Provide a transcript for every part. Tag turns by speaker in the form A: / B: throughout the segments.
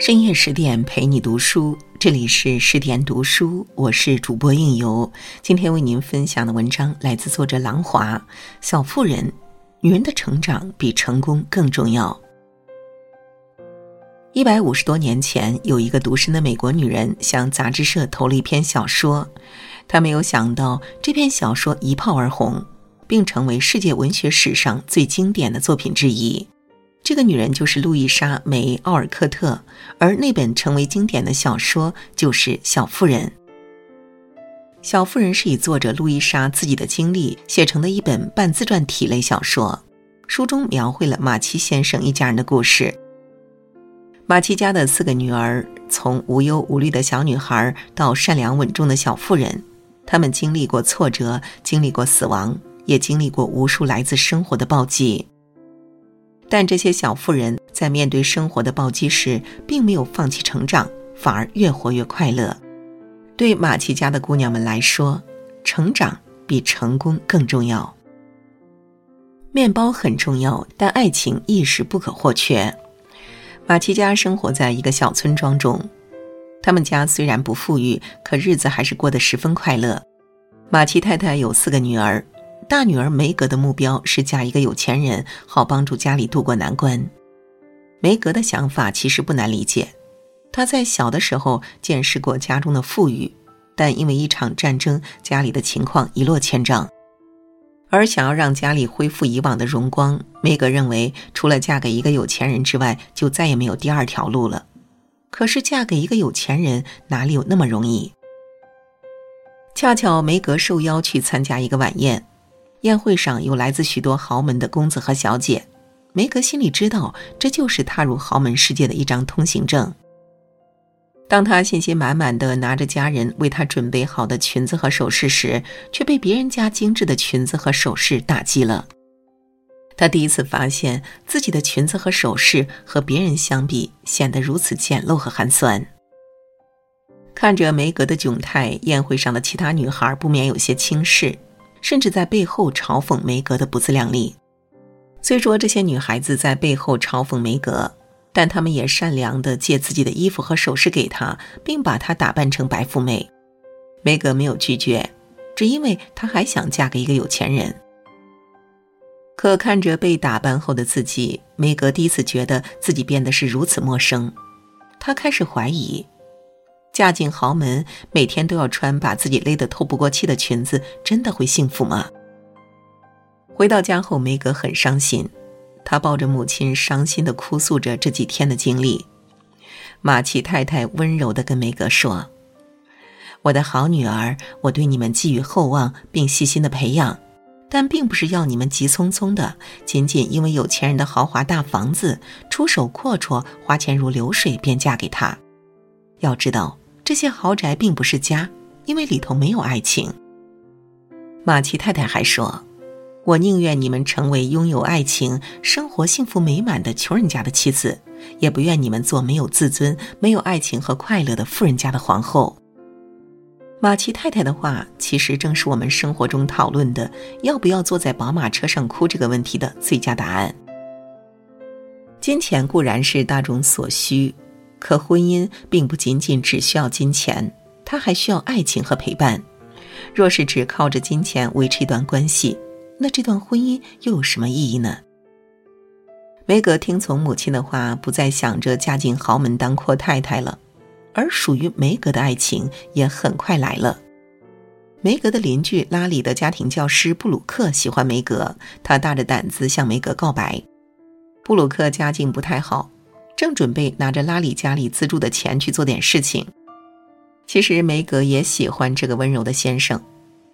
A: 深夜十点陪你读书，这里是十点读书，我是主播应由。今天为您分享的文章来自作者郎华。小妇人，女人的成长比成功更重要。一百五十多年前，有一个独身的美国女人向杂志社投了一篇小说，她没有想到这篇小说一炮而红，并成为世界文学史上最经典的作品之一。这个女人就是路易莎·梅·奥尔科特，而那本成为经典的小说就是《小妇人》。《小妇人》是以作者路易莎自己的经历写成的一本半自传体类小说，书中描绘了马奇先生一家人的故事。马奇家的四个女儿，从无忧无虑的小女孩到善良稳重的小妇人，她们经历过挫折，经历过死亡，也经历过无数来自生活的暴击。但这些小妇人在面对生活的暴击时，并没有放弃成长，反而越活越快乐。对马奇家的姑娘们来说，成长比成功更重要。面包很重要，但爱情亦是不可或缺。马奇家生活在一个小村庄中，他们家虽然不富裕，可日子还是过得十分快乐。马奇太太有四个女儿。大女儿梅格的目标是嫁一个有钱人，好帮助家里渡过难关。梅格的想法其实不难理解，她在小的时候见识过家中的富裕，但因为一场战争，家里的情况一落千丈。而想要让家里恢复以往的荣光，梅格认为除了嫁给一个有钱人之外，就再也没有第二条路了。可是嫁给一个有钱人哪里有那么容易？恰巧梅格受邀去参加一个晚宴。宴会上有来自许多豪门的公子和小姐，梅格心里知道这就是踏入豪门世界的一张通行证。当他信心满满的拿着家人为他准备好的裙子和首饰时，却被别人家精致的裙子和首饰打击了。他第一次发现自己的裙子和首饰和别人相比显得如此简陋和寒酸。看着梅格的窘态，宴会上的其他女孩不免有些轻视。甚至在背后嘲讽梅格的不自量力。虽说这些女孩子在背后嘲讽梅格，但她们也善良的借自己的衣服和首饰给她，并把她打扮成白富美。梅格没有拒绝，只因为她还想嫁给一个有钱人。可看着被打扮后的自己，梅格第一次觉得自己变得是如此陌生。她开始怀疑。嫁进豪门，每天都要穿把自己勒得透不过气的裙子，真的会幸福吗？回到家后，梅格很伤心，她抱着母亲，伤心的哭诉着这几天的经历。马奇太太温柔的跟梅格说：“我的好女儿，我对你们寄予厚望，并细心的培养，但并不是要你们急匆匆的，仅仅因为有钱人的豪华大房子，出手阔绰，花钱如流水，便嫁给他。要知道。”这些豪宅并不是家，因为里头没有爱情。马奇太太还说：“我宁愿你们成为拥有爱情、生活幸福美满的穷人家的妻子，也不愿你们做没有自尊、没有爱情和快乐的富人家的皇后。”马奇太太的话，其实正是我们生活中讨论的要不要坐在宝马车上哭这个问题的最佳答案。金钱固然是大众所需。可婚姻并不仅仅只需要金钱，它还需要爱情和陪伴。若是只靠着金钱维持一段关系，那这段婚姻又有什么意义呢？梅格听从母亲的话，不再想着嫁进豪门当阔太太了，而属于梅格的爱情也很快来了。梅格的邻居拉里的家庭教师布鲁克喜欢梅格，他大着胆子向梅格告白。布鲁克家境不太好。正准备拿着拉里家里资助的钱去做点事情，其实梅格也喜欢这个温柔的先生，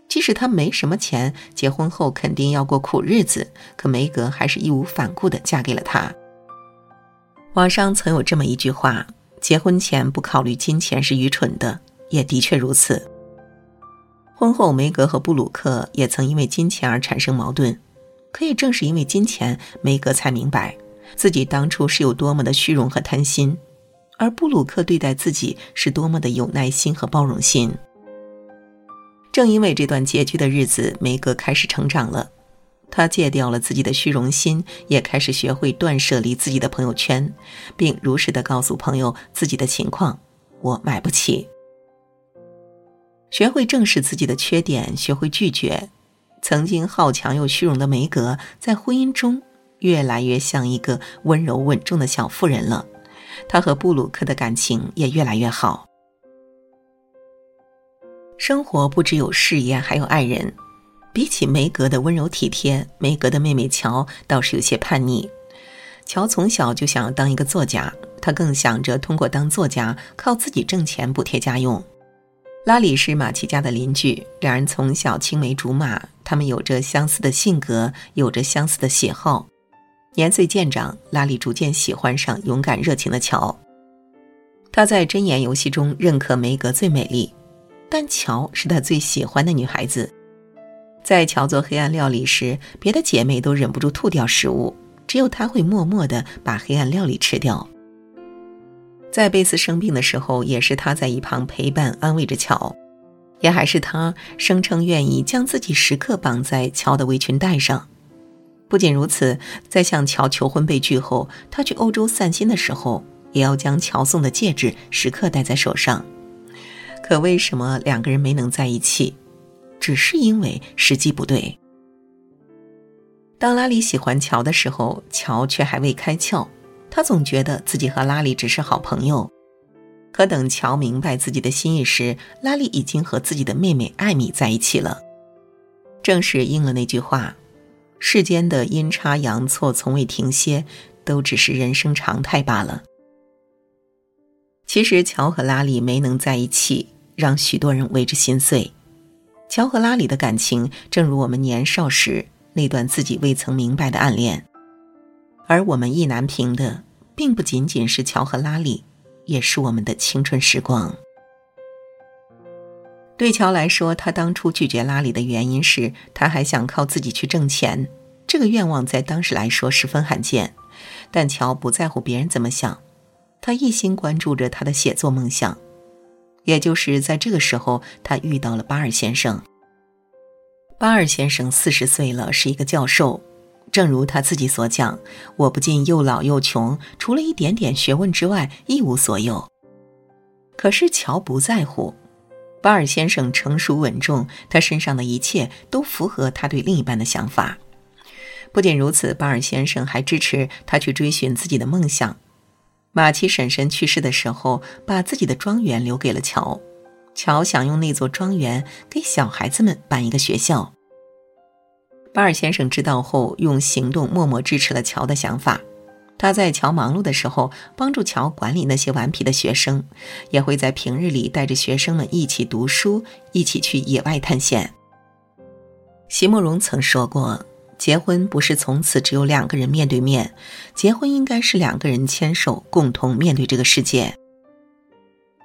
A: 即使他没什么钱，结婚后肯定要过苦日子，可梅格还是义无反顾地嫁给了他。网上曾有这么一句话：“结婚前不考虑金钱是愚蠢的。”也的确如此。婚后，梅格和布鲁克也曾因为金钱而产生矛盾，可也正是因为金钱，梅格才明白。自己当初是有多么的虚荣和贪心，而布鲁克对待自己是多么的有耐心和包容心。正因为这段拮据的日子，梅格开始成长了。他戒掉了自己的虚荣心，也开始学会断舍离自己的朋友圈，并如实的告诉朋友自己的情况：“我买不起。”学会正视自己的缺点，学会拒绝。曾经好强又虚荣的梅格，在婚姻中越来越像一个温柔稳重的小妇人了。她和布鲁克的感情也越来越好。生活不只有事业，还有爱人。比起梅格的温柔体贴，梅格的妹妹乔倒是有些叛逆。乔从小就想要当一个作家，她更想着通过当作家靠自己挣钱补贴家用。拉里是马奇家的邻居，两人从小青梅竹马，他们有着相似的性格，有着相似的喜好。年岁渐长，拉里逐渐喜欢上勇敢热情的乔。他在箴言游戏中认可梅格最美丽，但乔是他最喜欢的女孩子。在乔做黑暗料理时，别的姐妹都忍不住吐掉食物，只有他会默默地把黑暗料理吃掉。在贝斯生病的时候，也是他在一旁陪伴安慰着乔，也还是他声称愿意将自己时刻绑在乔的围裙带上。不仅如此，在向乔求婚被拒后，他去欧洲散心的时候，也要将乔送的戒指时刻戴在手上。可为什么两个人没能在一起？只是因为时机不对。当拉里喜欢乔的时候，乔却还未开窍。他总觉得自己和拉里只是好朋友，可等乔明白自己的心意时，拉里已经和自己的妹妹艾米在一起了。正是应了那句话：“世间的阴差阳错从未停歇，都只是人生常态罢了。”其实，乔和拉里没能在一起，让许多人为之心碎。乔和拉里的感情，正如我们年少时那段自己未曾明白的暗恋。而我们意难平的，并不仅仅是乔和拉里，也是我们的青春时光。对乔来说，他当初拒绝拉里的原因是，他还想靠自己去挣钱。这个愿望在当时来说十分罕见。但乔不在乎别人怎么想，他一心关注着他的写作梦想。也就是在这个时候，他遇到了巴尔先生。巴尔先生四十岁了，是一个教授。正如他自己所讲，我不仅又老又穷，除了一点点学问之外一无所有。可是乔不在乎，巴尔先生成熟稳重，他身上的一切都符合他对另一半的想法。不仅如此，巴尔先生还支持他去追寻自己的梦想。马奇婶婶去世的时候，把自己的庄园留给了乔，乔想用那座庄园给小孩子们办一个学校。巴尔先生知道后，用行动默默支持了乔的想法。他在乔忙碌的时候，帮助乔管理那些顽皮的学生，也会在平日里带着学生们一起读书，一起去野外探险。席慕容曾说过：“结婚不是从此只有两个人面对面，结婚应该是两个人牵手，共同面对这个世界。”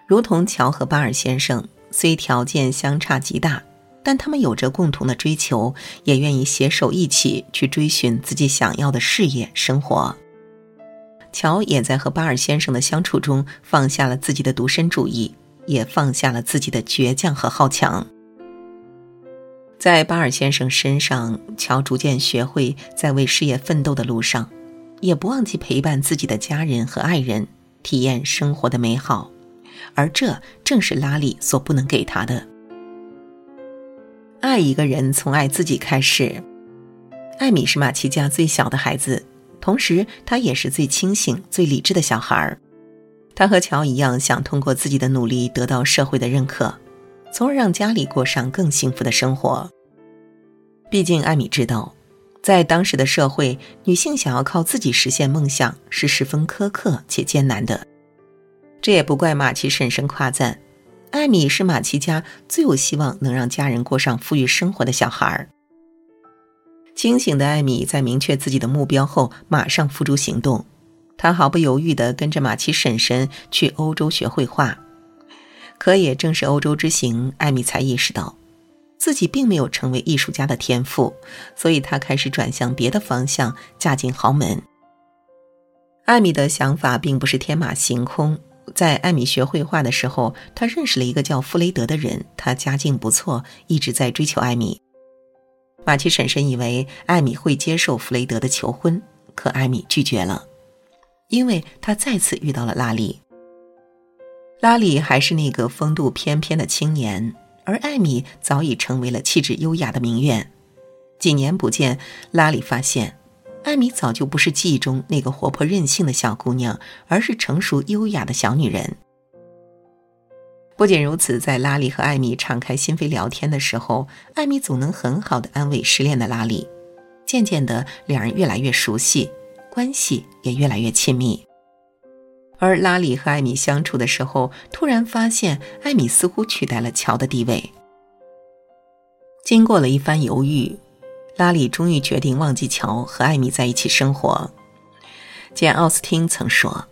A: 如同乔和巴尔先生，虽条件相差极大。但他们有着共同的追求，也愿意携手一起去追寻自己想要的事业生活。乔也在和巴尔先生的相处中放下了自己的独身主义，也放下了自己的倔强和好强。在巴尔先生身上，乔逐渐学会在为事业奋斗的路上，也不忘记陪伴自己的家人和爱人，体验生活的美好。而这正是拉里所不能给他的。爱一个人，从爱自己开始。艾米是马奇家最小的孩子，同时他也是最清醒、最理智的小孩儿。他和乔一样，想通过自己的努力得到社会的认可，从而让家里过上更幸福的生活。毕竟，艾米知道，在当时的社会，女性想要靠自己实现梦想是十分苛刻且艰难的。这也不怪马奇婶婶夸赞。艾米是马奇家最有希望能让家人过上富裕生活的小孩儿。清醒的艾米在明确自己的目标后，马上付诸行动。她毫不犹豫地跟着马奇婶婶去欧洲学绘画。可也正是欧洲之行，艾米才意识到自己并没有成为艺术家的天赋，所以她开始转向别的方向，嫁进豪门。艾米的想法并不是天马行空。在艾米学绘画的时候，他认识了一个叫弗雷德的人。他家境不错，一直在追求艾米。马奇婶婶以为艾米会接受弗雷德的求婚，可艾米拒绝了，因为她再次遇到了拉里。拉里还是那个风度翩翩的青年，而艾米早已成为了气质优雅的名媛。几年不见，拉里发现，艾米早就不是记忆中那个活泼任性的小姑娘，而是成熟优雅的小女人。不仅如此，在拉里和艾米敞开心扉聊天的时候，艾米总能很好的安慰失恋的拉里。渐渐的，两人越来越熟悉，关系也越来越亲密。而拉里和艾米相处的时候，突然发现艾米似乎取代了乔的地位。经过了一番犹豫，拉里终于决定忘记乔，和艾米在一起生活。简·奥斯汀曾说。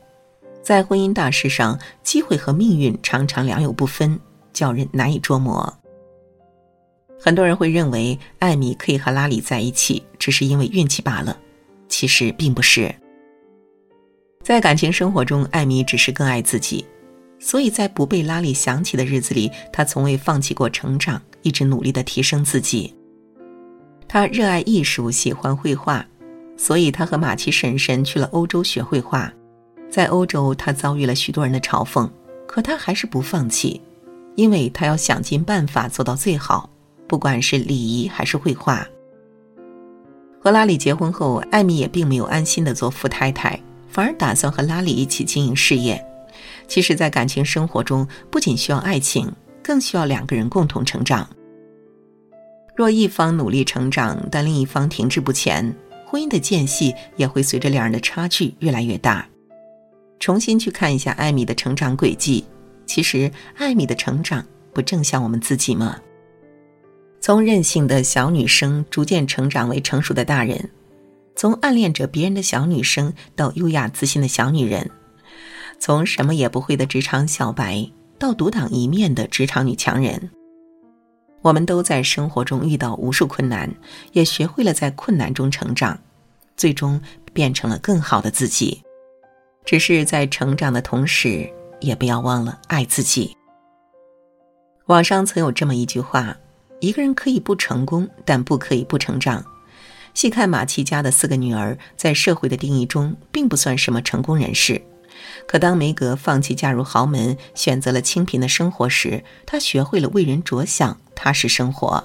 A: 在婚姻大事上，机会和命运常常良莠不分，叫人难以捉摸。很多人会认为艾米可以和拉里在一起，只是因为运气罢了。其实并不是。在感情生活中，艾米只是更爱自己，所以在不被拉里想起的日子里，她从未放弃过成长，一直努力的提升自己。她热爱艺术，喜欢绘画，所以她和马奇婶婶去了欧洲学绘画。在欧洲，他遭遇了许多人的嘲讽，可他还是不放弃，因为他要想尽办法做到最好，不管是礼仪还是绘画。和拉里结婚后，艾米也并没有安心的做富太太，反而打算和拉里一起经营事业。其实，在感情生活中，不仅需要爱情，更需要两个人共同成长。若一方努力成长，但另一方停滞不前，婚姻的间隙也会随着两人的差距越来越大。重新去看一下艾米的成长轨迹，其实艾米的成长不正像我们自己吗？从任性的小女生逐渐成长为成熟的大人，从暗恋着别人的小女生到优雅自信的小女人，从什么也不会的职场小白到独当一面的职场女强人，我们都在生活中遇到无数困难，也学会了在困难中成长，最终变成了更好的自己。只是在成长的同时，也不要忘了爱自己。网上曾有这么一句话：一个人可以不成功，但不可以不成长。细看马奇家的四个女儿，在社会的定义中，并不算什么成功人士。可当梅格放弃嫁入豪门，选择了清贫的生活时，她学会了为人着想，踏实生活，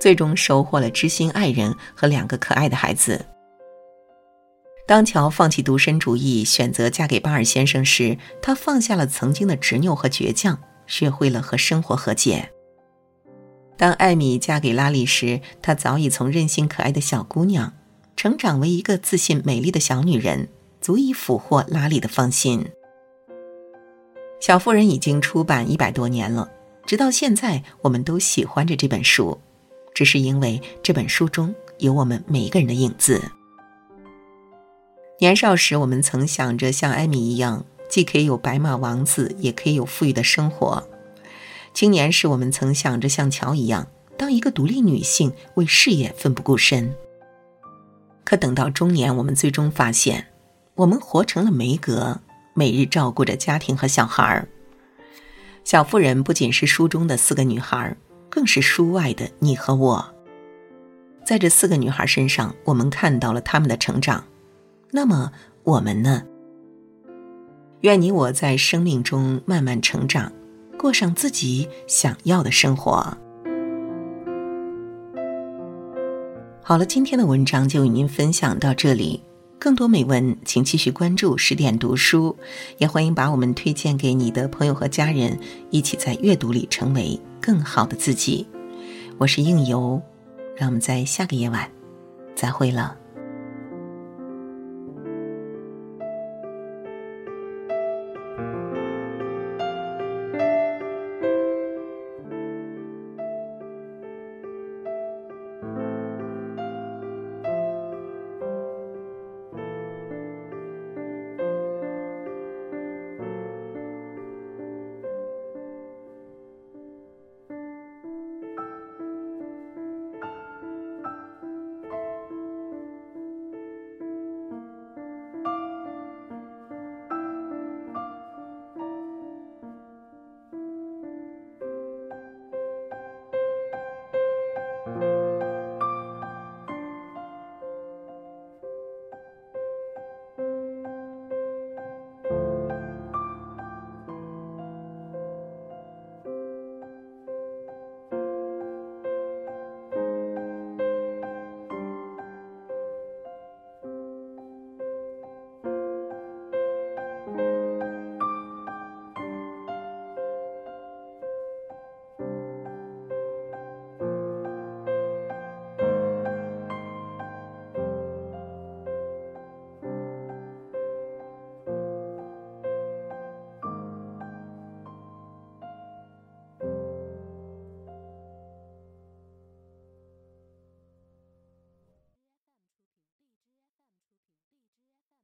A: 最终收获了知心爱人和两个可爱的孩子。当乔放弃独身主义，选择嫁给巴尔先生时，他放下了曾经的执拗和倔强，学会了和生活和解。当艾米嫁给拉里时，她早已从任性可爱的小姑娘，成长为一个自信美丽的小女人，足以俘获拉里的芳心。小妇人已经出版一百多年了，直到现在，我们都喜欢着这本书，只是因为这本书中有我们每一个人的影子。年少时，我们曾想着像艾米一样，既可以有白马王子，也可以有富裕的生活。青年时，我们曾想着像乔一样，当一个独立女性，为事业奋不顾身。可等到中年，我们最终发现，我们活成了梅格，每日照顾着家庭和小孩儿。小妇人不仅是书中的四个女孩，更是书外的你和我。在这四个女孩身上，我们看到了她们的成长。那么我们呢？愿你我在生命中慢慢成长，过上自己想要的生活。好了，今天的文章就与您分享到这里。更多美文，请继续关注十点读书，也欢迎把我们推荐给你的朋友和家人，一起在阅读里成为更好的自己。我是应由，让我们在下个夜晚再会了。